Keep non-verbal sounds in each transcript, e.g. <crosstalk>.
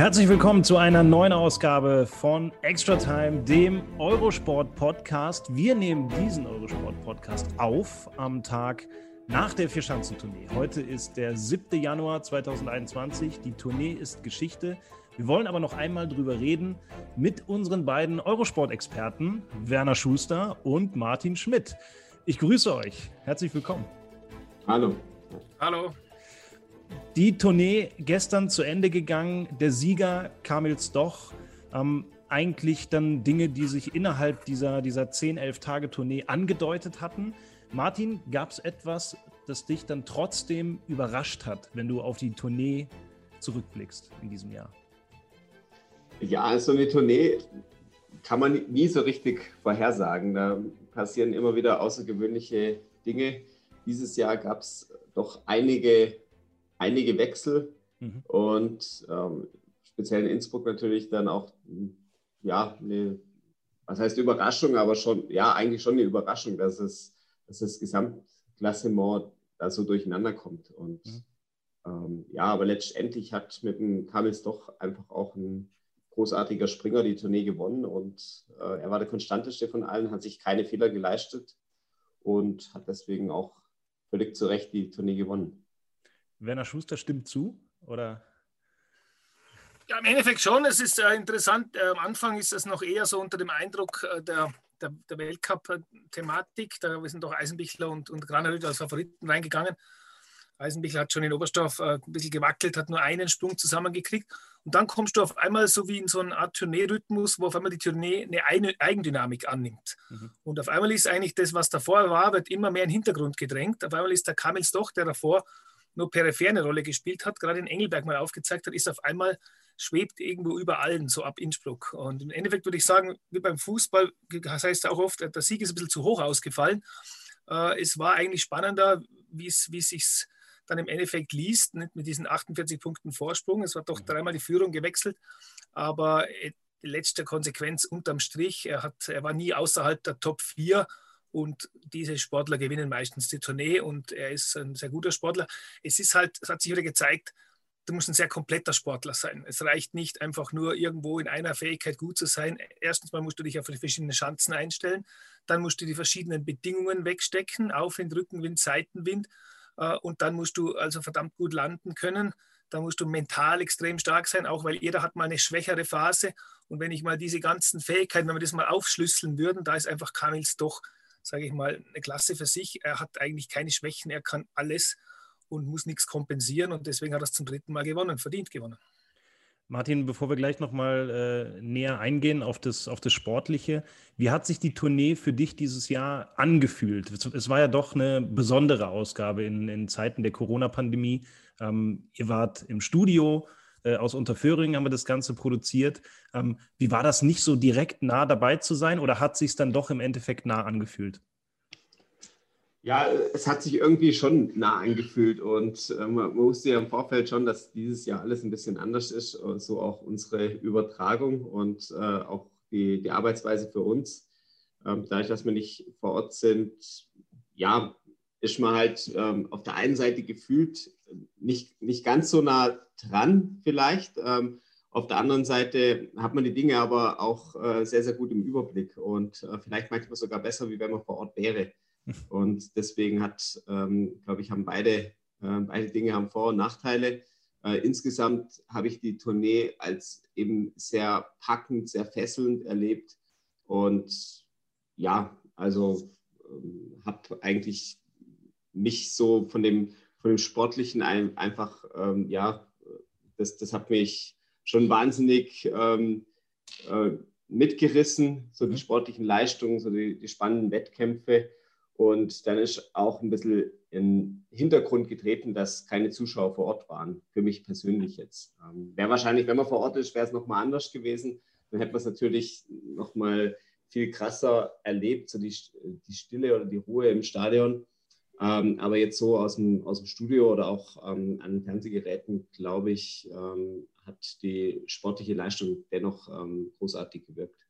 Herzlich willkommen zu einer neuen Ausgabe von Extra Time, dem Eurosport-Podcast. Wir nehmen diesen Eurosport-Podcast auf am Tag nach der Vierschanzentournee. Heute ist der 7. Januar 2021. Die Tournee ist Geschichte. Wir wollen aber noch einmal drüber reden mit unseren beiden Eurosport-Experten, Werner Schuster und Martin Schmidt. Ich grüße euch. Herzlich willkommen. Hallo. Hallo. Die Tournee gestern zu Ende gegangen. Der Sieger Kamil Stoch. Ähm, eigentlich dann Dinge, die sich innerhalb dieser, dieser 10, 11 Tage Tournee angedeutet hatten. Martin, gab es etwas, das dich dann trotzdem überrascht hat, wenn du auf die Tournee zurückblickst in diesem Jahr? Ja, so eine Tournee kann man nie so richtig vorhersagen. Da passieren immer wieder außergewöhnliche Dinge. Dieses Jahr gab es doch einige, einige Wechsel mhm. und ähm, speziell in Innsbruck natürlich dann auch ja, eine, was heißt Überraschung, aber schon, ja, eigentlich schon eine Überraschung, dass es dass das Gesamtklassement da so durcheinander kommt. Und mhm. ähm, ja, aber letztendlich hat mit dem Kamils doch einfach auch ein großartiger Springer die Tournee gewonnen und äh, er war der konstanteste von allen, hat sich keine Fehler geleistet und hat deswegen auch völlig zu Recht die Tournee gewonnen. Werner Schuster stimmt zu, oder? Ja, im Endeffekt schon. Es ist äh, interessant. Äh, am Anfang ist es noch eher so unter dem Eindruck äh, der der, der Weltcup-Thematik. Da sind doch Eisenbichler und, und Granerüt als Favoriten reingegangen. Eisenbichler hat schon in Oberstoff äh, ein bisschen gewackelt, hat nur einen Sprung zusammengekriegt. Und dann kommst du auf einmal so wie in so eine Art Tournee-Rhythmus, wo auf einmal die Tournee eine Eigendynamik annimmt. Mhm. Und auf einmal ist eigentlich das, was davor war, wird immer mehr in den Hintergrund gedrängt. Auf einmal ist der Kamels doch, der davor nur peripher eine Rolle gespielt hat, gerade in Engelberg mal aufgezeigt hat, ist auf einmal schwebt irgendwo über allen, so ab Innsbruck. Und im Endeffekt würde ich sagen, wie beim Fußball, das heißt auch oft, der Sieg ist ein bisschen zu hoch ausgefallen. Äh, es war eigentlich spannender, wie es sich dann im Endeffekt liest, nicht mit diesen 48 Punkten Vorsprung. Es war doch mhm. dreimal die Führung gewechselt, aber äh, die letzte Konsequenz unterm Strich, er, hat, er war nie außerhalb der Top 4 und diese Sportler gewinnen meistens die Tournee und er ist ein sehr guter Sportler. Es ist halt, es hat sich wieder gezeigt, du musst ein sehr kompletter Sportler sein. Es reicht nicht einfach nur irgendwo in einer Fähigkeit gut zu sein. Erstens mal musst du dich auf die verschiedenen Chancen einstellen, dann musst du die verschiedenen Bedingungen wegstecken, Aufwind, Rückenwind, Seitenwind äh, und dann musst du also verdammt gut landen können. Da musst du mental extrem stark sein, auch weil jeder hat mal eine schwächere Phase. Und wenn ich mal diese ganzen Fähigkeiten, wenn wir das mal aufschlüsseln würden, da ist einfach Kamils doch, sage ich mal, eine Klasse für sich. Er hat eigentlich keine Schwächen, er kann alles und muss nichts kompensieren und deswegen hat er es zum dritten Mal gewonnen, verdient gewonnen. Martin, bevor wir gleich nochmal äh, näher eingehen auf das, auf das Sportliche, wie hat sich die Tournee für dich dieses Jahr angefühlt? Es, es war ja doch eine besondere Ausgabe in, in Zeiten der Corona-Pandemie. Ähm, ihr wart im Studio, äh, aus Unterföhring haben wir das Ganze produziert. Ähm, wie war das nicht so direkt nah dabei zu sein oder hat sich dann doch im Endeffekt nah angefühlt? Ja, es hat sich irgendwie schon nah angefühlt und äh, man wusste ja im Vorfeld schon, dass dieses Jahr alles ein bisschen anders ist, äh, so auch unsere Übertragung und äh, auch die, die Arbeitsweise für uns. Ähm, dadurch, dass wir nicht vor Ort sind, ja, ist man halt ähm, auf der einen Seite gefühlt nicht, nicht ganz so nah dran vielleicht. Ähm, auf der anderen Seite hat man die Dinge aber auch äh, sehr, sehr gut im Überblick und äh, vielleicht manchmal sogar besser, wie wenn man vor Ort wäre. <laughs> Und deswegen hat, ähm, glaube ich, haben beide, äh, beide Dinge haben Vor- und Nachteile. Äh, insgesamt habe ich die Tournee als eben sehr packend, sehr fesselnd erlebt. Und ja, also ähm, habe eigentlich mich so von dem, von dem Sportlichen ein, einfach, ähm, ja, das, das hat mich schon wahnsinnig ähm, äh, mitgerissen, so die mhm. sportlichen Leistungen, so die, die spannenden Wettkämpfe. Und dann ist auch ein bisschen in den Hintergrund getreten, dass keine Zuschauer vor Ort waren. Für mich persönlich jetzt. Ähm, wäre wahrscheinlich, wenn man vor Ort ist, wäre es nochmal anders gewesen. Dann hätte man es natürlich nochmal viel krasser erlebt, so die, die Stille oder die Ruhe im Stadion. Ähm, aber jetzt so aus dem, aus dem Studio oder auch ähm, an Fernsehgeräten, glaube ich, ähm, hat die sportliche Leistung dennoch ähm, großartig gewirkt.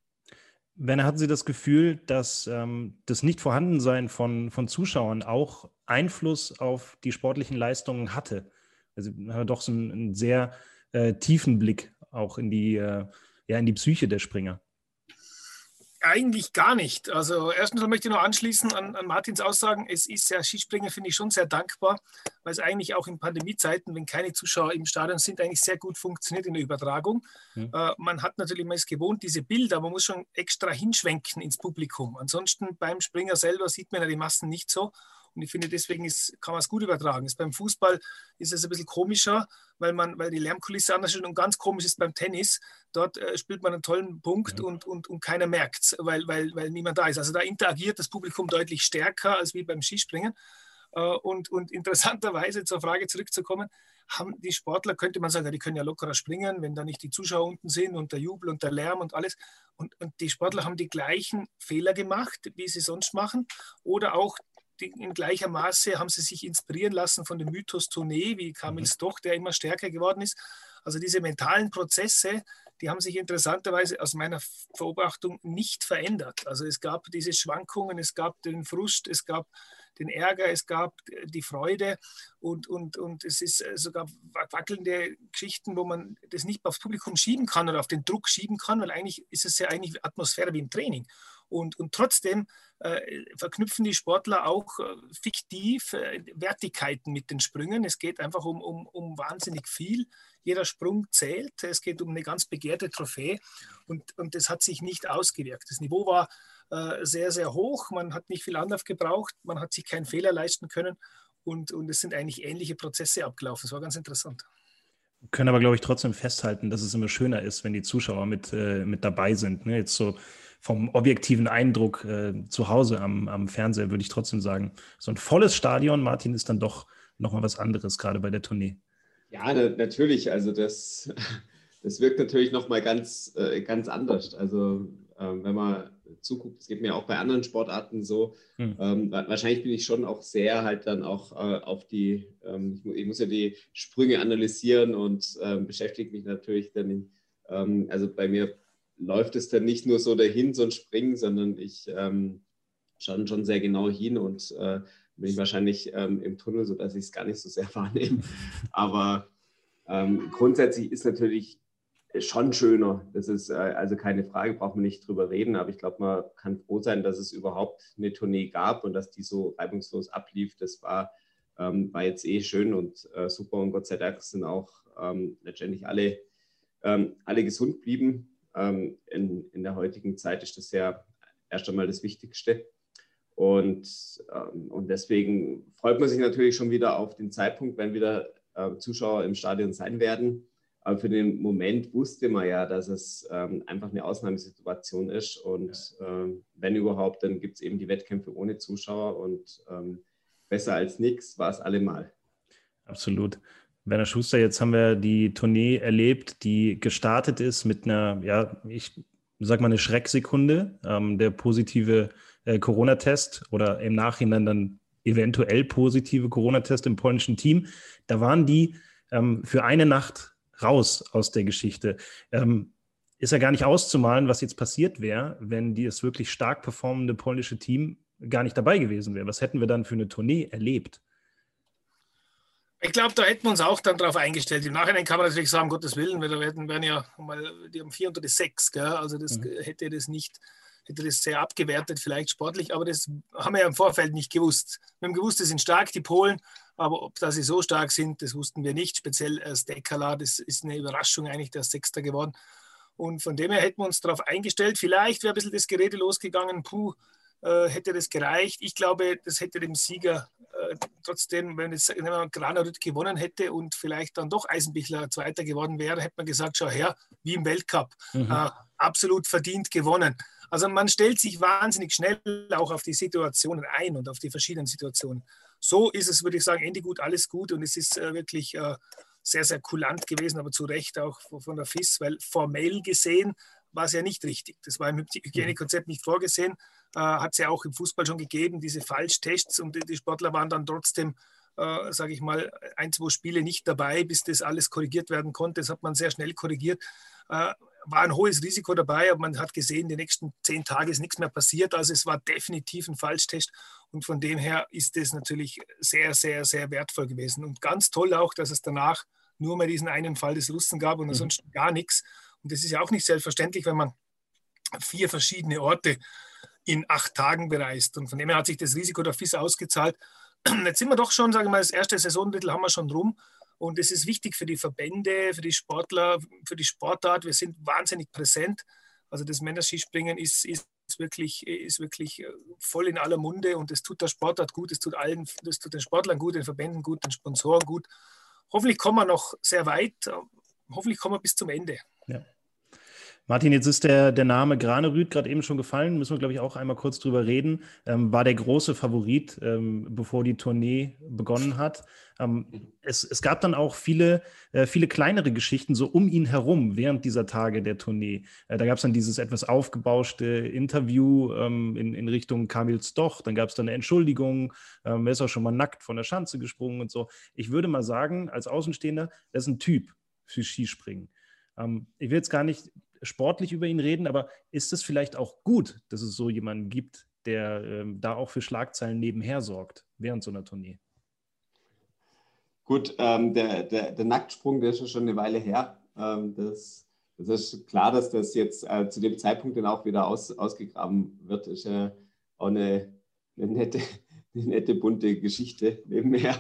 Werner, hatten Sie das Gefühl, dass ähm, das Nichtvorhandensein von, von Zuschauern auch Einfluss auf die sportlichen Leistungen hatte? Also haben doch so einen, einen sehr äh, tiefen Blick auch in die, äh, ja, in die Psyche der Springer. Eigentlich gar nicht. Also erstens möchte ich noch anschließen an, an Martins Aussagen. Es ist ja, Skispringer finde ich schon sehr dankbar, weil es eigentlich auch in Pandemiezeiten, wenn keine Zuschauer im Stadion sind, eigentlich sehr gut funktioniert in der Übertragung. Mhm. Äh, man hat natürlich, man ist gewohnt, diese Bilder, man muss schon extra hinschwenken ins Publikum. Ansonsten beim Springer selber sieht man ja die Massen nicht so. Und ich finde, deswegen ist, kann man es gut übertragen. Ist beim Fußball ist es ein bisschen komischer, weil, man, weil die Lärmkulisse anders ist und ganz komisch ist beim Tennis. Dort äh, spielt man einen tollen Punkt ja. und, und, und keiner merkt es, weil, weil, weil niemand da ist. Also da interagiert das Publikum deutlich stärker als wie beim Skispringen. Äh, und, und interessanterweise zur Frage zurückzukommen, haben die Sportler, könnte man sagen, die können ja lockerer springen, wenn da nicht die Zuschauer unten sind und der Jubel und der Lärm und alles. Und, und die Sportler haben die gleichen Fehler gemacht, wie sie sonst machen. Oder auch in gleicher Maße haben sie sich inspirieren lassen von dem Mythos Tournee, wie Kamils mhm. Doch, der immer stärker geworden ist. Also diese mentalen Prozesse, die haben sich interessanterweise aus meiner Beobachtung nicht verändert. Also es gab diese Schwankungen, es gab den Frust, es gab den Ärger, es gab die Freude und, und, und es ist sogar wackelnde Geschichten, wo man das nicht aufs Publikum schieben kann oder auf den Druck schieben kann, weil eigentlich ist es ja eigentlich Atmosphäre wie im Training. Und, und trotzdem äh, verknüpfen die Sportler auch äh, fiktiv äh, Wertigkeiten mit den Sprüngen. Es geht einfach um, um, um wahnsinnig viel. Jeder Sprung zählt. Es geht um eine ganz begehrte Trophäe und, und das hat sich nicht ausgewirkt. Das Niveau war äh, sehr, sehr hoch. Man hat nicht viel Anlauf gebraucht. Man hat sich keinen Fehler leisten können und, und es sind eigentlich ähnliche Prozesse abgelaufen. Das war ganz interessant können aber, glaube ich, trotzdem festhalten, dass es immer schöner ist, wenn die Zuschauer mit, äh, mit dabei sind. Ne? Jetzt so vom objektiven Eindruck äh, zu Hause am, am Fernseher würde ich trotzdem sagen, so ein volles Stadion, Martin, ist dann doch nochmal was anderes, gerade bei der Tournee. Ja, na, natürlich. Also das, <laughs> das wirkt natürlich nochmal ganz, äh, ganz anders. Also ähm, wenn man zuguckt, es geht mir auch bei anderen Sportarten so, hm. ähm, wahrscheinlich bin ich schon auch sehr halt dann auch äh, auf die, ähm, ich, ich, muss ja die Sprünge analysieren und ähm, beschäftige mich natürlich dann, in, ähm, also bei mir läuft es dann nicht nur so dahin, so ein Springen, sondern ich ähm, schaue schon sehr genau hin und äh, bin ich wahrscheinlich ähm, im Tunnel, sodass ich es gar nicht so sehr <laughs> wahrnehme. Aber ähm, grundsätzlich ist natürlich schon schöner. Das ist äh, also keine Frage, braucht man nicht drüber reden. Aber ich glaube, man kann froh sein, dass es überhaupt eine Tournee gab und dass die so reibungslos ablief. Das war, ähm, war jetzt eh schön und äh, super. Und Gott sei Dank sind auch ähm, letztendlich alle, ähm, alle gesund blieben. Ähm, in, in der heutigen Zeit ist das ja erst einmal das Wichtigste. Und, ähm, und deswegen freut man sich natürlich schon wieder auf den Zeitpunkt, wenn wieder äh, Zuschauer im Stadion sein werden. Aber für den Moment wusste man ja, dass es ähm, einfach eine Ausnahmesituation ist. Und ähm, wenn überhaupt, dann gibt es eben die Wettkämpfe ohne Zuschauer. Und ähm, besser als nichts war es allemal. Absolut. Werner Schuster, jetzt haben wir die Tournee erlebt, die gestartet ist mit einer, ja, ich sag mal eine Schrecksekunde, ähm, der positive äh, Corona-Test oder im Nachhinein dann eventuell positive Corona-Test im polnischen Team. Da waren die ähm, für eine Nacht raus aus der Geschichte. Ähm, ist ja gar nicht auszumalen, was jetzt passiert wäre, wenn dieses wirklich stark performende polnische Team gar nicht dabei gewesen wäre. Was hätten wir dann für eine Tournee erlebt? Ich glaube, da hätten wir uns auch dann darauf eingestellt. Im Nachhinein kann man natürlich sagen, um Gottes Willen, wir werden, werden ja mal, die haben vier unter die sechs, gell? also das mhm. hätte das nicht, hätte das sehr abgewertet, vielleicht sportlich, aber das haben wir ja im Vorfeld nicht gewusst. Wir haben gewusst, die sind stark, die Polen, aber ob da sie so stark sind, das wussten wir nicht. Speziell als Dekala, das ist eine Überraschung eigentlich, der ist Sechster geworden. Und von dem her hätten wir uns darauf eingestellt. Vielleicht wäre ein bisschen das Gerede losgegangen, puh, hätte das gereicht. Ich glaube, das hätte dem Sieger äh, trotzdem, wenn jetzt wenn Granerüt gewonnen hätte und vielleicht dann doch Eisenbichler Zweiter geworden wäre, hätte man gesagt, schau her, wie im Weltcup. Mhm. Äh, absolut verdient gewonnen. Also man stellt sich wahnsinnig schnell auch auf die Situationen ein und auf die verschiedenen Situationen. So ist es, würde ich sagen, Ende gut, alles gut und es ist äh, wirklich äh, sehr, sehr kulant gewesen, aber zu Recht auch von der FIS, weil formell gesehen war es ja nicht richtig. Das war im Hygienekonzept nicht vorgesehen. Äh, Hat es ja auch im Fußball schon gegeben, diese Falschtests und die Sportler waren dann trotzdem, äh, sage ich mal, ein, zwei Spiele nicht dabei, bis das alles korrigiert werden konnte. Das hat man sehr schnell korrigiert. Äh, war ein hohes Risiko dabei, aber man hat gesehen, die nächsten zehn Tage ist nichts mehr passiert. Also es war definitiv ein Falschtest und von dem her ist es natürlich sehr, sehr, sehr wertvoll gewesen. Und ganz toll auch, dass es danach nur mehr diesen einen Fall des Russen gab und mhm. ansonsten gar nichts. Und das ist ja auch nicht selbstverständlich, wenn man vier verschiedene Orte in acht Tagen bereist. Und von dem her hat sich das Risiko der FIS ausgezahlt. <clears throat> Jetzt sind wir doch schon, sagen wir mal, das erste Saisondrittel haben wir schon rum. Und es ist wichtig für die Verbände, für die Sportler, für die Sportart. Wir sind wahnsinnig präsent. Also das Männerskispringen ist, ist wirklich, ist wirklich äh, voll in aller Munde und es tut der Sportart gut, es tut allen, das tut den Sportlern gut, den Verbänden gut, den Sponsoren gut. Hoffentlich kommen wir noch sehr weit. Hoffentlich kommen wir bis zum Ende. Ja. Martin, jetzt ist der, der Name Granerüth gerade eben schon gefallen, müssen wir, glaube ich, auch einmal kurz drüber reden. Ähm, war der große Favorit, ähm, bevor die Tournee begonnen hat. Ähm, es, es, gab dann auch viele, äh, viele kleinere Geschichten so um ihn herum während dieser Tage der Tournee. Äh, da gab es dann dieses etwas aufgebauschte Interview ähm, in, in Richtung Kamil Stoch, dann gab es dann eine Entschuldigung, ähm, er ist auch schon mal nackt von der Schanze gesprungen und so. Ich würde mal sagen, als Außenstehender, das ist ein Typ für Skispringen. Ähm, ich will jetzt gar nicht sportlich über ihn reden, aber ist es vielleicht auch gut, dass es so jemanden gibt, der ähm, da auch für Schlagzeilen nebenher sorgt während so einer Tournee? Gut, ähm, der, der, der, Nacktsprung, der ist schon eine Weile her. Ähm, das, das, ist klar, dass das jetzt äh, zu dem Zeitpunkt dann auch wieder aus, ausgegraben wird. Ist ja auch eine, eine, nette, <laughs> eine nette, bunte Geschichte nebenher.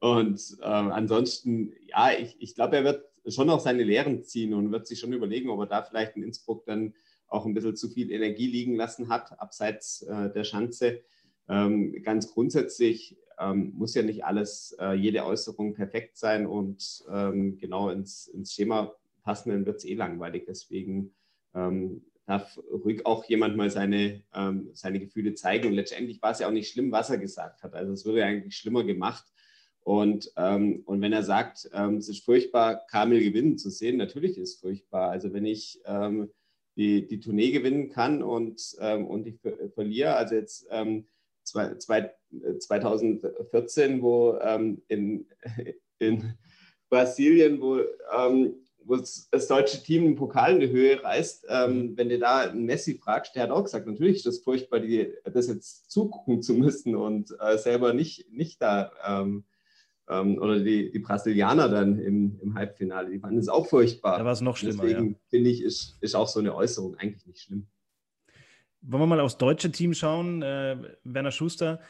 Und ähm, ansonsten, ja, ich, ich glaube, er wird schon auch seine Lehren ziehen und wird sich schon überlegen, ob er da vielleicht in Innsbruck dann auch ein bisschen zu viel Energie liegen lassen hat, abseits äh, der Schanze. Ähm, ganz grundsätzlich ähm, muss ja nicht alles, äh, jede Äußerung perfekt sein und ähm, genau ins, ins Schema passen, dann wird es eh langweilig. Deswegen ähm, darf ruhig auch jemand mal seine, ähm, seine Gefühle zeigen. Und letztendlich war es ja auch nicht schlimm, was er gesagt hat. Also es wurde eigentlich schlimmer gemacht. Und, ähm, und wenn er sagt, ähm, es ist furchtbar, Kamil gewinnen zu sehen, natürlich ist es furchtbar. Also wenn ich ähm, die, die Tournee gewinnen kann und, ähm, und ich verliere, also jetzt ähm, zwei, zwei, 2014, wo ähm, in, <laughs> in Brasilien, wo, wo das deutsche Team einen Pokal in die Höhe reißt, mhm. wenn du da einen Messi fragst, der hat auch gesagt, natürlich ist das furchtbar, die, das jetzt zugucken zu müssen und äh, selber nicht, nicht da ähm, oder die, die Brasilianer dann im, im Halbfinale, die fanden es auch furchtbar. Da war es noch schlimmer. Deswegen ja. finde ich, ist, ist auch so eine Äußerung eigentlich nicht schlimm. Wollen wir mal aufs deutsche Team schauen, äh, Werner Schuster.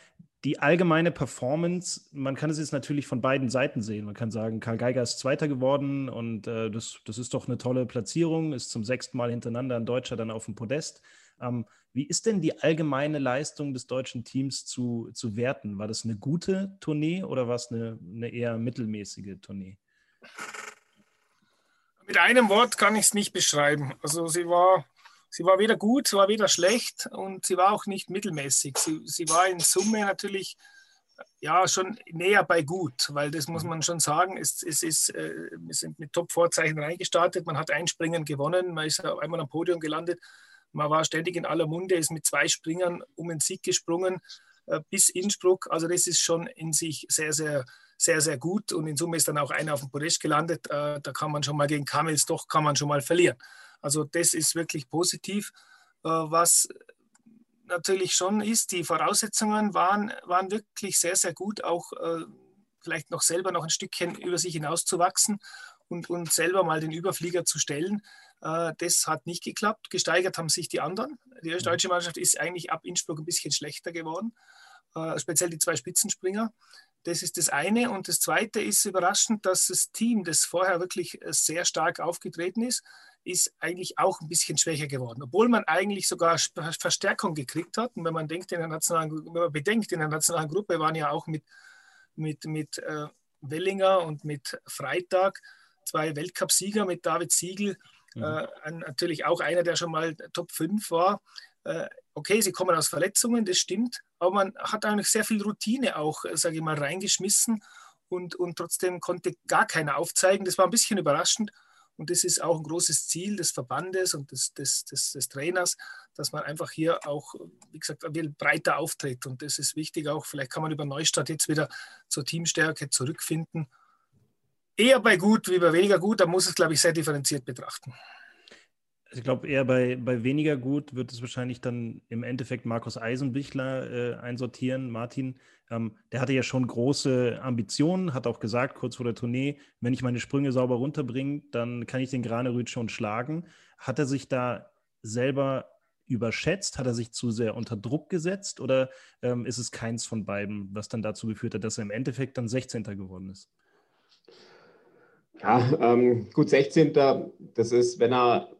Die allgemeine Performance, man kann es jetzt natürlich von beiden Seiten sehen. Man kann sagen, Karl Geiger ist Zweiter geworden und äh, das, das ist doch eine tolle Platzierung, ist zum sechsten Mal hintereinander ein Deutscher dann auf dem Podest. Ähm, wie ist denn die allgemeine Leistung des deutschen Teams zu, zu werten? War das eine gute Tournee oder war es eine, eine eher mittelmäßige Tournee? Mit einem Wort kann ich es nicht beschreiben. Also sie war, sie war weder gut, sie war weder schlecht und sie war auch nicht mittelmäßig. Sie, sie war in Summe natürlich ja schon näher bei gut, weil das muss man schon sagen. Es, es ist, äh, wir sind mit Top-Vorzeichen reingestartet. Man hat ein Springen gewonnen, man ist einmal am Podium gelandet. Man war ständig in aller Munde, ist mit zwei Springern um den Sieg gesprungen äh, bis Innsbruck. Also das ist schon in sich sehr, sehr, sehr, sehr gut. Und in Summe ist dann auch einer auf dem Podest gelandet. Äh, da kann man schon mal gegen Kamels doch kann man schon mal verlieren. Also das ist wirklich positiv. Äh, was natürlich schon ist, die Voraussetzungen waren, waren wirklich sehr, sehr gut, auch vielleicht noch selber noch ein Stückchen über sich hinauszuwachsen und, und selber mal den Überflieger zu stellen. Äh, das hat nicht geklappt. Gesteigert haben sich die anderen. Die mhm. deutsche Mannschaft ist eigentlich ab Innsbruck ein bisschen schlechter geworden, äh, speziell die zwei Spitzenspringer. Das ist das eine. Und das zweite ist überraschend, dass das Team, das vorher wirklich äh, sehr stark aufgetreten ist, ist eigentlich auch ein bisschen schwächer geworden, obwohl man eigentlich sogar Verstärkung gekriegt hat. Und wenn man denkt, in der nationalen, wenn man bedenkt, in der nationalen Gruppe waren ja auch mit, mit, mit Wellinger und mit Freitag zwei Weltcupsieger mit David Siegel Mhm. Äh, natürlich auch einer, der schon mal Top 5 war. Äh, okay, sie kommen aus Verletzungen, das stimmt, aber man hat eigentlich sehr viel Routine auch, äh, sage ich mal, reingeschmissen und, und trotzdem konnte gar keiner aufzeigen. Das war ein bisschen überraschend. Und das ist auch ein großes Ziel des Verbandes und des, des, des, des Trainers, dass man einfach hier auch, wie gesagt, breiter auftritt. Und das ist wichtig auch. Vielleicht kann man über Neustadt jetzt wieder zur Teamstärke zurückfinden. Eher bei gut wie bei weniger gut. Da muss es, glaube ich, sehr differenziert betrachten. Ich glaube, eher bei, bei weniger gut wird es wahrscheinlich dann im Endeffekt Markus Eisenbichler äh, einsortieren. Martin, ähm, der hatte ja schon große Ambitionen, hat auch gesagt, kurz vor der Tournee, wenn ich meine Sprünge sauber runterbringe, dann kann ich den Granerüt schon schlagen. Hat er sich da selber überschätzt? Hat er sich zu sehr unter Druck gesetzt? Oder ähm, ist es keins von beiden, was dann dazu geführt hat, dass er im Endeffekt dann 16. geworden ist? Ja, ähm, gut, 16. Das ist, wenn er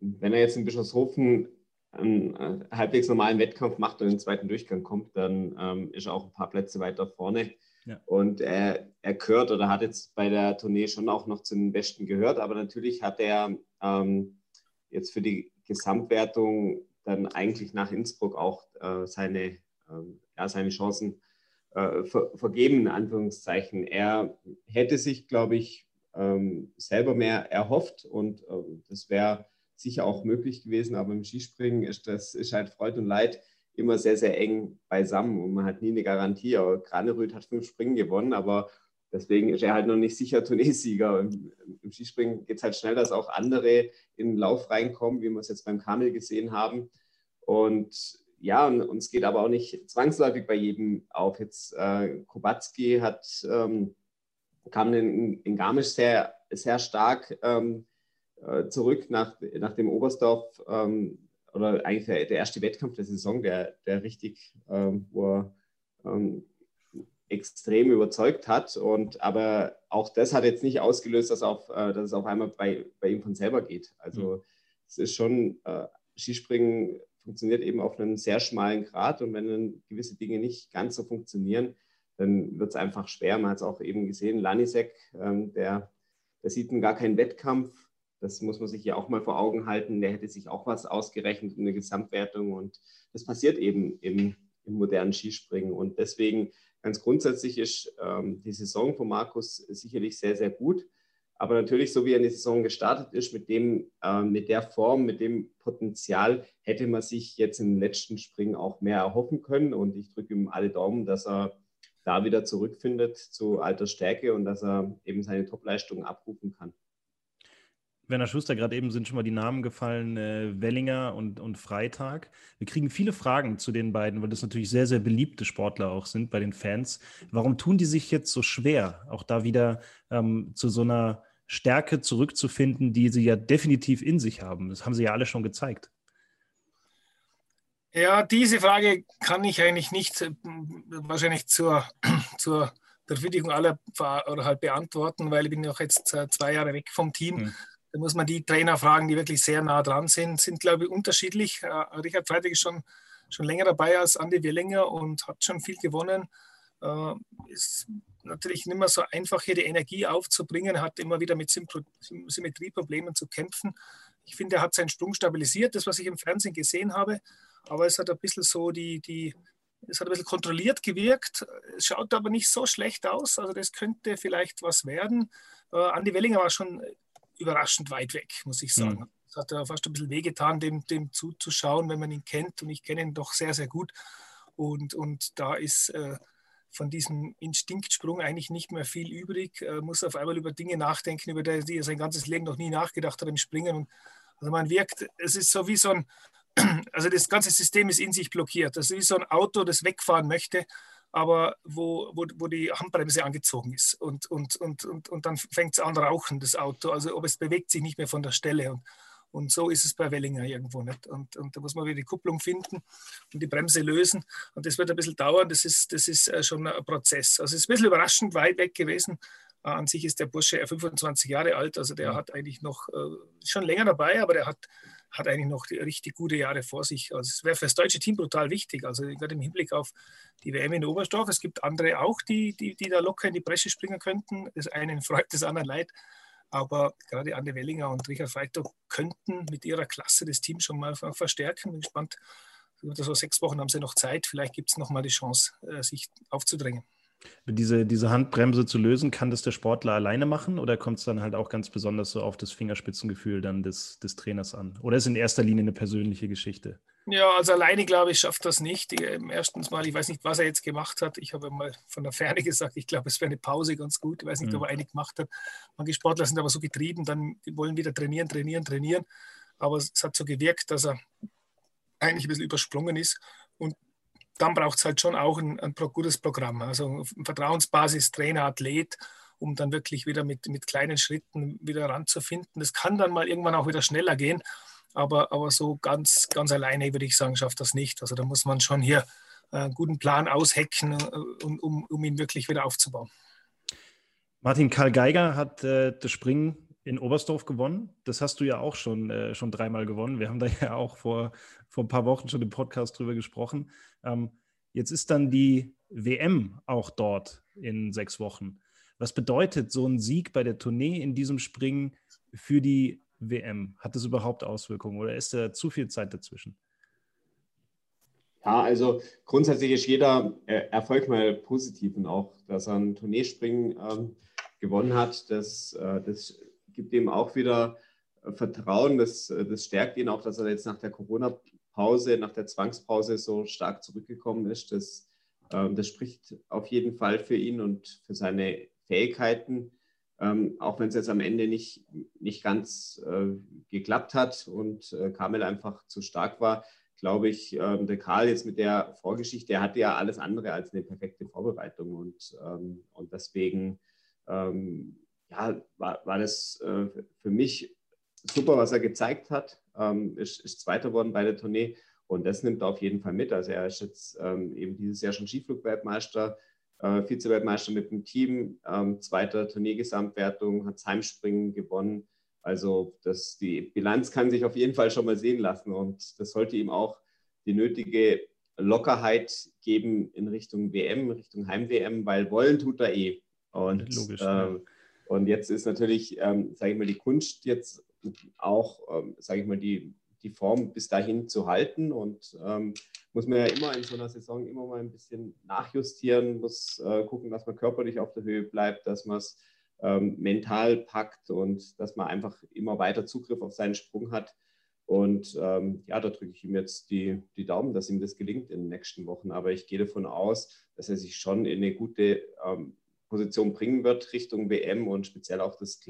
wenn er jetzt in Bischofshofen einen äh, halbwegs normalen Wettkampf macht und in den zweiten Durchgang kommt, dann ähm, ist er auch ein paar Plätze weiter vorne. Ja. Und er, er gehört oder hat jetzt bei der Tournee schon auch noch zu den Besten gehört, aber natürlich hat er ähm, jetzt für die Gesamtwertung dann eigentlich nach Innsbruck auch äh, seine, äh, ja, seine Chancen äh, ver vergeben, in Anführungszeichen. Er hätte sich, glaube ich, ähm, selber mehr erhofft und äh, das wäre sicher auch möglich gewesen, aber im Skispringen ist das ist halt Freude und Leid immer sehr, sehr eng beisammen und man hat nie eine Garantie. Aber Granerüth hat fünf Springen gewonnen, aber deswegen ist er halt noch nicht sicher <laughs> Turniersieger. Im, Im, Skispringen geht es halt schnell, dass auch andere in den Lauf reinkommen, wie wir es jetzt beim Kamel gesehen haben. Und ja, und uns geht aber auch nicht zwangsläufig bei jedem auf. Jetzt äh, Kubacki hat, ähm, kam in, in Garmisch sehr, sehr stark ähm, äh, zurück nach, nach dem Oberstdorf ähm, oder eigentlich der, der, erste Wettkampf der Saison, der, der richtig, ähm, wo er ähm, extrem überzeugt hat. Und aber auch das hat jetzt nicht ausgelöst, dass, auf, äh, dass es auf einmal bei, bei ihm von selber geht. Also mhm. es ist schon, äh, Skispringen funktioniert eben auf einem sehr schmalen Grad und wenn dann gewisse Dinge nicht ganz so funktionieren, dann wird es einfach schwer. Man hat es auch eben gesehen, Lanisek, ähm, der, der sieht gar keinen Wettkampf, das muss man sich ja auch mal vor Augen halten. Der hätte sich auch was ausgerechnet in der Gesamtwertung. Und das passiert eben im, im modernen Skispringen. Und deswegen ganz grundsätzlich ist ähm, die Saison von Markus sicherlich sehr, sehr gut. Aber natürlich, so wie er in die Saison gestartet ist, mit, dem, äh, mit der Form, mit dem Potenzial, hätte man sich jetzt im letzten Springen auch mehr erhoffen können. Und ich drücke ihm alle Daumen, dass er da wieder zurückfindet zu alter Stärke und dass er eben seine Topleistungen abrufen kann. Werner Schuster, gerade eben sind schon mal die Namen gefallen, äh, Wellinger und, und Freitag. Wir kriegen viele Fragen zu den beiden, weil das natürlich sehr, sehr beliebte Sportler auch sind bei den Fans. Warum tun die sich jetzt so schwer, auch da wieder ähm, zu so einer Stärke zurückzufinden, die sie ja definitiv in sich haben? Das haben sie ja alle schon gezeigt. Ja, diese Frage kann ich eigentlich nicht äh, wahrscheinlich zur, <clears throat> zur Befriedigung aller oder halt beantworten, weil ich bin auch jetzt zwei Jahre weg vom Team. Hm. Da muss man die Trainer fragen, die wirklich sehr nah dran sind. Sind, glaube ich, unterschiedlich. Äh, Richard Freitag ist schon, schon länger dabei als Andi Wellinger und hat schon viel gewonnen. Äh, ist natürlich nicht mehr so einfach, hier die Energie aufzubringen. Hat immer wieder mit Symmetrieproblemen zu kämpfen. Ich finde, er hat seinen Sprung stabilisiert, das, was ich im Fernsehen gesehen habe. Aber es hat ein bisschen so die, die es hat ein bisschen kontrolliert gewirkt. Es schaut aber nicht so schlecht aus. Also das könnte vielleicht was werden. Äh, Andi Wellinger war schon überraschend weit weg, muss ich sagen. Mhm. Es hat ja fast ein bisschen wehgetan, dem, dem zuzuschauen, wenn man ihn kennt. Und ich kenne ihn doch sehr, sehr gut. Und, und da ist äh, von diesem Instinktsprung eigentlich nicht mehr viel übrig. Er muss auf einmal über Dinge nachdenken, über die er sein ganzes Leben noch nie nachgedacht hat im Springen. Und also man wirkt, es ist so wie so ein, <clears throat> also das ganze System ist in sich blockiert. Das ist so ein Auto, das wegfahren möchte aber wo, wo, wo die Handbremse angezogen ist. Und, und, und, und, und dann fängt es an rauchen, das Auto. Also ob es bewegt sich nicht mehr von der Stelle. Und, und so ist es bei Wellinger irgendwo nicht. Und, und da muss man wieder die Kupplung finden und die Bremse lösen. Und das wird ein bisschen dauern. Das ist, das ist äh, schon ein Prozess. Also es ist ein bisschen überraschend weit weg gewesen. Äh, an sich ist der Bursche 25 Jahre alt. Also der hat eigentlich noch äh, schon länger dabei, aber der hat hat eigentlich noch richtig gute Jahre vor sich. Also es wäre für das deutsche Team brutal wichtig. Also gerade im Hinblick auf die WM in Oberstdorf. Es gibt andere auch, die, die, die da locker in die Bresche springen könnten. Das einen freut, das andere leid. Aber gerade Anne Wellinger und Richard Freitag könnten mit ihrer Klasse das Team schon mal verstärken. Bin gespannt. So sechs Wochen haben sie noch Zeit. Vielleicht gibt es noch mal die Chance, äh, sich aufzudrängen. Diese, diese Handbremse zu lösen, kann das der Sportler alleine machen oder kommt es dann halt auch ganz besonders so auf das Fingerspitzengefühl dann des, des Trainers an? Oder ist in erster Linie eine persönliche Geschichte? Ja, also alleine glaube ich, schafft das nicht. Erstens mal, ich weiß nicht, was er jetzt gemacht hat. Ich habe mal von der Ferne <laughs> gesagt, ich glaube, es wäre eine Pause ganz gut. Ich weiß nicht, mhm. ob er eine gemacht hat. Manche Sportler sind aber so getrieben, dann wollen wieder trainieren, trainieren, trainieren. Aber es hat so gewirkt, dass er eigentlich ein bisschen übersprungen ist. Und dann braucht es halt schon auch ein, ein, gutes Programm. Also Vertrauensbasis, Trainer, Athlet, um dann wirklich wieder mit, mit kleinen Schritten wieder ranzufinden. Das kann dann mal irgendwann auch wieder schneller gehen, aber, aber so ganz, ganz alleine würde ich sagen, schafft das nicht. Also da muss man schon hier einen guten Plan aushecken, äh, um, um, um ihn wirklich wieder aufzubauen. Martin Karl Geiger hat äh, das Springen in Oberstdorf gewonnen. Das hast du ja auch schon, äh, schon dreimal gewonnen. Wir haben da ja auch vor, vor ein paar Wochen schon im Podcast drüber gesprochen. Ähm, jetzt ist dann die WM auch dort in sechs Wochen. Was bedeutet so ein Sieg bei der Tournee in diesem Springen für die WM? Hat das überhaupt Auswirkungen oder ist da zu viel Zeit dazwischen? Ja, also grundsätzlich ist jeder äh, Erfolg mal positiv und auch, dass er ein Tourneespringen ähm, gewonnen hat, das, äh, das gibt ihm auch wieder äh, Vertrauen. Das, äh, das stärkt ihn auch, dass er jetzt nach der Corona-Pause, nach der Zwangspause so stark zurückgekommen ist. Das, ähm, das spricht auf jeden Fall für ihn und für seine Fähigkeiten. Ähm, auch wenn es jetzt am Ende nicht, nicht ganz äh, geklappt hat und äh, Kamel einfach zu stark war, glaube ich, ähm, der Karl jetzt mit der Vorgeschichte, der hatte ja alles andere als eine perfekte Vorbereitung und, ähm, und deswegen ähm, ja, war, war das äh, für mich super, was er gezeigt hat. Ähm, ist, ist Zweiter geworden bei der Tournee und das nimmt er auf jeden Fall mit. Also er ist jetzt ähm, eben dieses Jahr schon Skiflugweltmeister, äh, Vize-Weltmeister mit dem Team, ähm, zweiter Tourneegesamtwertung, hat Heimspringen gewonnen. Also das, die Bilanz kann sich auf jeden Fall schon mal sehen lassen und das sollte ihm auch die nötige Lockerheit geben in Richtung WM, Richtung Heim-WM, weil wollen tut er eh. Und Logisch, äh, ja. Und jetzt ist natürlich, ähm, sage ich mal, die Kunst jetzt auch, ähm, sage ich mal, die, die Form bis dahin zu halten. Und ähm, muss man ja immer in so einer Saison immer mal ein bisschen nachjustieren, muss äh, gucken, dass man körperlich auf der Höhe bleibt, dass man es ähm, mental packt und dass man einfach immer weiter Zugriff auf seinen Sprung hat. Und ähm, ja, da drücke ich ihm jetzt die, die Daumen, dass ihm das gelingt in den nächsten Wochen. Aber ich gehe davon aus, dass er sich schon in eine gute ähm, Position bringen wird Richtung WM und speziell auch das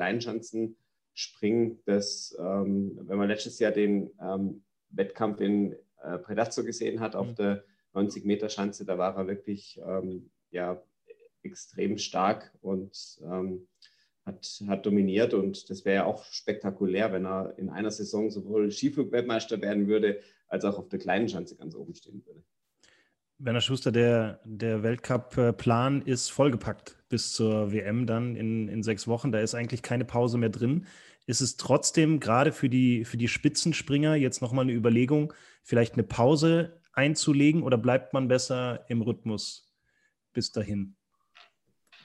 Kleinschanzenspringen. Das, ähm, wenn man letztes Jahr den ähm, Wettkampf in äh, Predazzo gesehen hat auf mhm. der 90-Meter-Schanze, da war er wirklich ähm, ja, extrem stark und ähm, hat, hat dominiert. Und das wäre ja auch spektakulär, wenn er in einer Saison sowohl Skiflug-Weltmeister werden würde, als auch auf der kleinen Schanze ganz oben stehen würde. Werner Schuster, der, der Weltcup-Plan ist vollgepackt bis zur WM dann in, in sechs Wochen. Da ist eigentlich keine Pause mehr drin. Ist es trotzdem gerade für die, für die Spitzenspringer jetzt nochmal eine Überlegung, vielleicht eine Pause einzulegen oder bleibt man besser im Rhythmus bis dahin?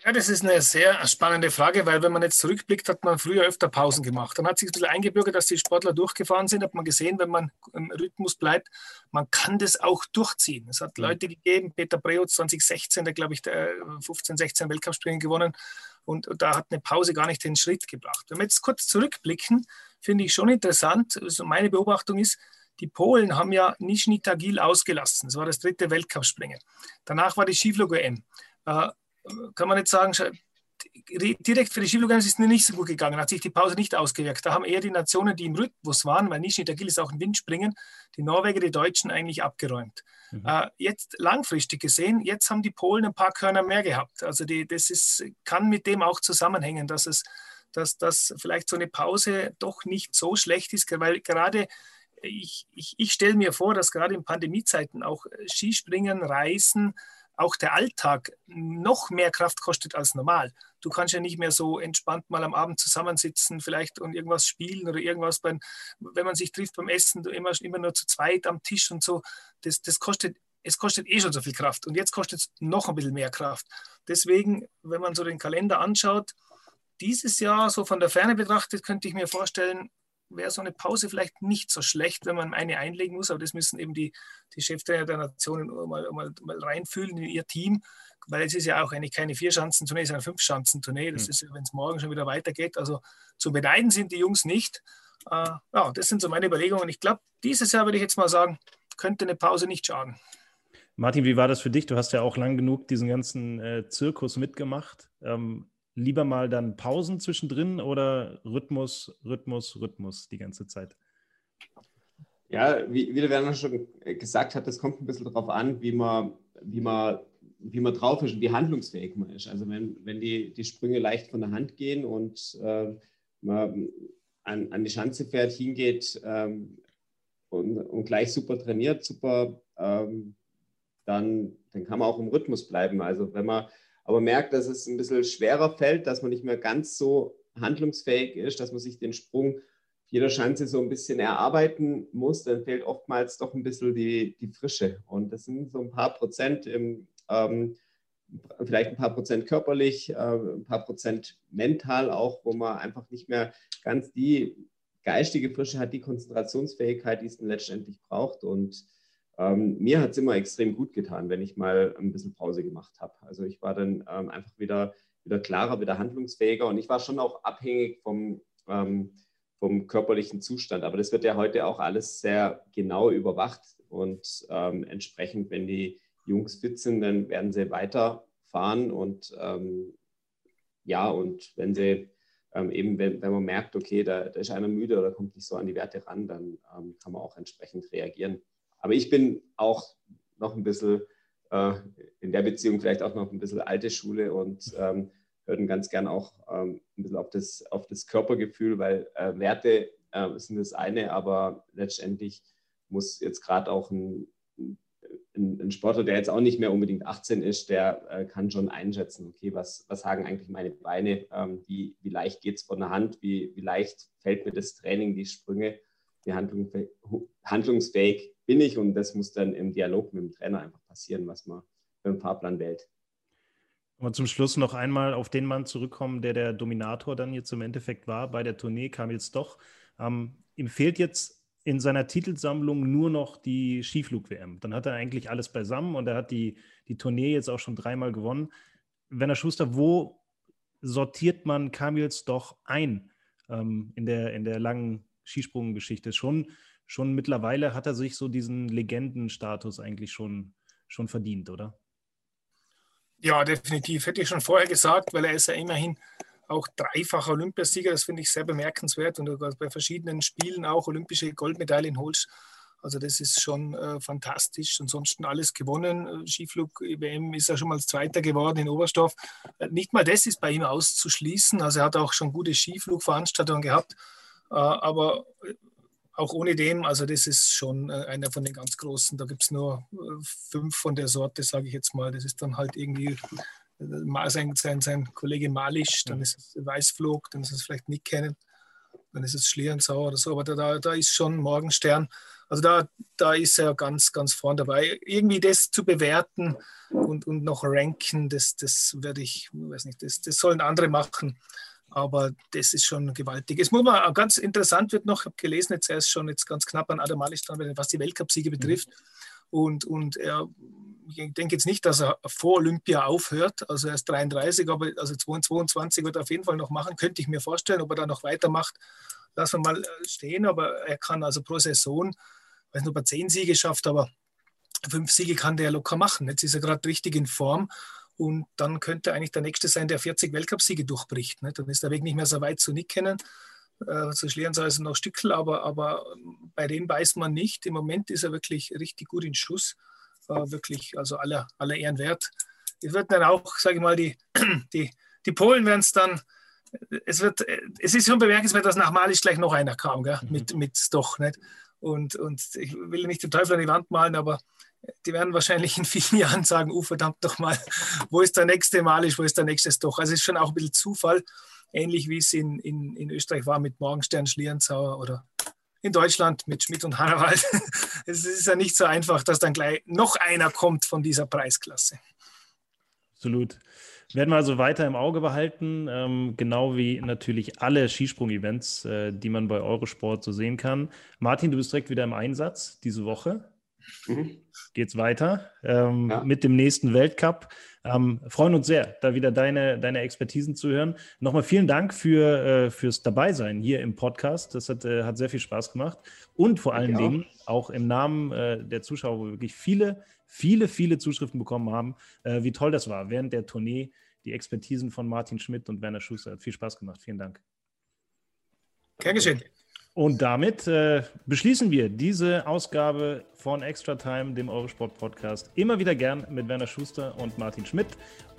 Ja, das ist eine sehr spannende Frage, weil wenn man jetzt zurückblickt, hat man früher öfter Pausen gemacht. Dann hat sich ein bisschen eingebürgert, dass die Sportler durchgefahren sind, hat man gesehen, wenn man im Rhythmus bleibt, man kann das auch durchziehen. Es hat Leute gegeben, Peter Preutz 2016, der glaube ich der 15, 16 Weltcup-Springen gewonnen und, und, da hat eine Pause gar nicht den Schritt gebracht. Wenn wir jetzt kurz zurückblicken, finde ich schon interessant, also meine Beobachtung ist, die Polen haben ja Nischni Tagil ausgelassen. Das war das dritte Weltcup-Springen. Danach war die Skiflug-EM kann man nicht sagen, direkt für die Skiflugern ist es nicht so gut gegangen, hat sich die Pause nicht ausgewirkt. Da haben eher die Nationen, die im Rhythmus waren, weil Nishni Tagil ist auch ein Windspringen, die Norweger, die Deutschen eigentlich abgeräumt. Mhm. Äh, jetzt langfristig gesehen, jetzt haben die Polen ein paar Körner mehr gehabt. Also die, das ist, kann mit dem auch zusammenhängen, dass es dass, dass vielleicht so eine Pause doch nicht so schlecht ist, weil gerade ich, ich, ich stelle mir vor, dass gerade in Pandemiezeiten auch Skispringen, Reisen, auch der Alltag noch mehr Kraft kostet als normal. Du kannst ja nicht mehr so entspannt mal am Abend zusammensitzen, vielleicht und irgendwas spielen oder irgendwas beim, wenn man sich trifft beim Essen, immer, immer nur zu zweit am Tisch und so. Das, das kostet, es kostet eh schon so viel Kraft und jetzt kostet es noch ein bisschen mehr Kraft. Deswegen, wenn man so den Kalender anschaut, dieses Jahr, so von der Ferne betrachtet, könnte ich mir vorstellen, wäre so eine Pause vielleicht nicht so schlecht, wenn man eine einlegen muss. Aber das müssen eben die, die Cheftrainer der Nationen mal, mal, mal reinfühlen in ihr Team, weil es ist ja auch eigentlich keine Vier-Schanzentournee, sondern eine Fünf-Schanzentournee. Das mhm. ist, wenn es morgen schon wieder weitergeht. Also zu beneiden sind die Jungs nicht. Äh, ja, das sind so meine Überlegungen. Ich glaube, dieses Jahr würde ich jetzt mal sagen, könnte eine Pause nicht schaden. Martin, wie war das für dich? Du hast ja auch lang genug diesen ganzen äh, Zirkus mitgemacht. Ähm, lieber mal dann Pausen zwischendrin oder Rhythmus, Rhythmus, Rhythmus die ganze Zeit? Ja, wie, wie der Werner schon gesagt hat, das kommt ein bisschen darauf an, wie man, wie man, wie man drauf ist und wie handlungsfähig man ist. Also wenn, wenn die, die Sprünge leicht von der Hand gehen und äh, man an, an die Schanze fährt, hingeht ähm, und, und gleich super trainiert, super ähm, dann, dann kann man auch im Rhythmus bleiben. Also wenn man aber merkt, dass es ein bisschen schwerer fällt, dass man nicht mehr ganz so handlungsfähig ist, dass man sich den Sprung jeder Schanze so ein bisschen erarbeiten muss, dann fehlt oftmals doch ein bisschen die, die Frische. Und das sind so ein paar Prozent im, ähm, vielleicht ein paar Prozent körperlich, äh, ein paar Prozent mental auch, wo man einfach nicht mehr ganz die geistige Frische hat, die Konzentrationsfähigkeit, die es dann letztendlich braucht. Und ähm, mir hat es immer extrem gut getan, wenn ich mal ein bisschen Pause gemacht habe. Also ich war dann ähm, einfach wieder, wieder klarer, wieder handlungsfähiger und ich war schon auch abhängig vom, ähm, vom körperlichen Zustand. Aber das wird ja heute auch alles sehr genau überwacht und ähm, entsprechend, wenn die Jungs fit sind, dann werden sie weiterfahren und ähm, ja, und wenn sie ähm, eben, wenn, wenn man merkt, okay, da, da, ist einer müde oder kommt nicht so an die Werte ran, dann kann man auch entsprechend reagieren. Aber ich bin auch noch ein bisschen äh, in der Beziehung vielleicht auch noch ein bisschen alte Schule und ähm, hören ganz gern auch ähm, ein bisschen auf das, auf das Körpergefühl, weil äh, Werte äh, sind das eine, aber letztendlich muss jetzt gerade auch ein, ein, ein, Sportler, der jetzt auch nicht mehr unbedingt 18 ist, der äh, kann schon einschätzen, okay, was, was sagen eigentlich meine Beine, ähm, wie, wie leicht geht es von der Hand, wie, wie leicht fällt mir das Training, die Sprünge, wie handlungsfähig bin ich und das muss dann im Dialog mit dem Trainer einfach passieren, was man für einen Fahrplan wählt. Und zum Schluss noch einmal auf den Mann zurückkommen, der der Dominator dann jetzt im Endeffekt war bei der Tournee, kam jetzt doch. Ähm, ihm fehlt jetzt in seiner Titelsammlung nur noch die Skiflug-WM. Dann hat er eigentlich alles beisammen und er hat die, die Tournee jetzt auch schon dreimal gewonnen. Werner Schuster, wo sortiert man Kamils doch ein ähm, in, der, in der langen Skisprunggeschichte? Schon schon mittlerweile hat er sich so diesen Legendenstatus eigentlich schon, schon verdient, oder? Ja, definitiv. Hätte ich schon vorher gesagt, weil er ist ja immerhin auch dreifacher Olympiasieger. Das finde ich sehr bemerkenswert und bei verschiedenen Spielen auch olympische Goldmedaillen holst. Also das ist schon äh, fantastisch. Ansonsten alles gewonnen. Äh, Skiflug WM ist er schon mal Zweiter geworden in Oberstdorf. Äh, nicht mal das ist bei ihm auszuschließen. Also er hat auch schon gute Skiflugveranstaltungen gehabt. Äh, aber auch ohne dem, also das ist schon äh, einer von den ganz großen. Da gibt es nur äh, fünf von der Sorte, sage ich jetzt mal. Das ist dann halt irgendwie sein, sein, sein Kollege Malisch, dann ist es Weißflug, dann ist es vielleicht nicht kennen, dann ist es Schlierenzauer oder so. Aber da, da ist schon Morgenstern. Also da, da ist er ganz, ganz vorn dabei. Irgendwie das zu bewerten und, und noch ranken, das, das werde ich, weiß nicht, das, das sollen andere machen. Aber das ist schon gewaltig. Es muss man ganz interessant wird noch, ich habe gelesen, jetzt er ist schon jetzt ganz knapp an Adam Malisch dran, was die Weltcupsiege mhm. betrifft. Und, und er, ich denke jetzt nicht, dass er vor Olympia aufhört. Also er ist 33, aber also 22 wird er auf jeden Fall noch machen, könnte ich mir vorstellen. Ob er da noch weitermacht, lassen wir mal äh, stehen. Aber er kann also pro Saison, ich weiß nicht, ob er zehn Siege schafft, aber fünf Siege kann der locker machen. Jetzt ist er gerade richtig in Form und dann könnte eigentlich der Nächste sein, der 40 Weltcupsiege durchbricht. Ne? Dann ist der Weg nicht mehr so weit zu Nick kennen. Äh, zu Schlierenzau ist noch Stückel, aber, aber bei dem weiß man nicht. Im Moment ist er wirklich richtig gut in Schuss. Äh, wirklich, also aller, aller Ehren wert. Es wird dann auch, sage ich mal, die, <clears throat> die, die Polen werden es dann, es wird, es ist schon bemerkenswert, dass nach Malisch gleich noch einer kam, gell? Mhm. mit, mit Stoch. Nicht? Und, und ich will nicht den Teufel an die Wand malen, aber die werden wahrscheinlich in vielen <laughs> Jahren sagen, oh verdammt doch mal, wo ist der nächste Malisch, wo ist der nächste doch. Also es ist schon auch ein bisschen Zufall, ähnlich wie es in, in, in Österreich war mit Morgenstern, Schlierenzauer oder in Deutschland mit Schmidt und Hannawald. <laughs> es ist ja nicht so einfach, dass dann gleich noch einer kommt von dieser Preisklasse. Absolut. Werden wir also weiter im Auge behalten, ähm, genau wie natürlich alle Skisprung-Events, äh, die man bei Eurosport so sehen kann. Martin, du bist direkt wieder im Einsatz diese Woche. Mhm. Geht's weiter ähm, ja. mit dem nächsten Weltcup. Ähm, freuen uns sehr, da wieder deine, deine Expertisen zu hören. Nochmal vielen Dank für, äh, fürs Dabeisein hier im Podcast. Das hat, äh, hat sehr viel Spaß gemacht. Und vor allen ja. Dingen auch im Namen äh, der Zuschauer, wo wir wirklich viele, viele, viele Zuschriften bekommen haben, äh, wie toll das war während der Tournee. Die Expertisen von Martin Schmidt und Werner Schuster. Hat viel Spaß gemacht. Vielen Dank. Gern geschehen. Und damit äh, beschließen wir diese Ausgabe von Extra Time, dem Eurosport Podcast. Immer wieder gern mit Werner Schuster und Martin Schmidt.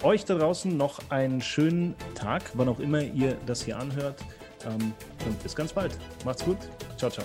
Euch da draußen noch einen schönen Tag, wann auch immer ihr das hier anhört. Ähm, und bis ganz bald. Macht's gut. Ciao, ciao.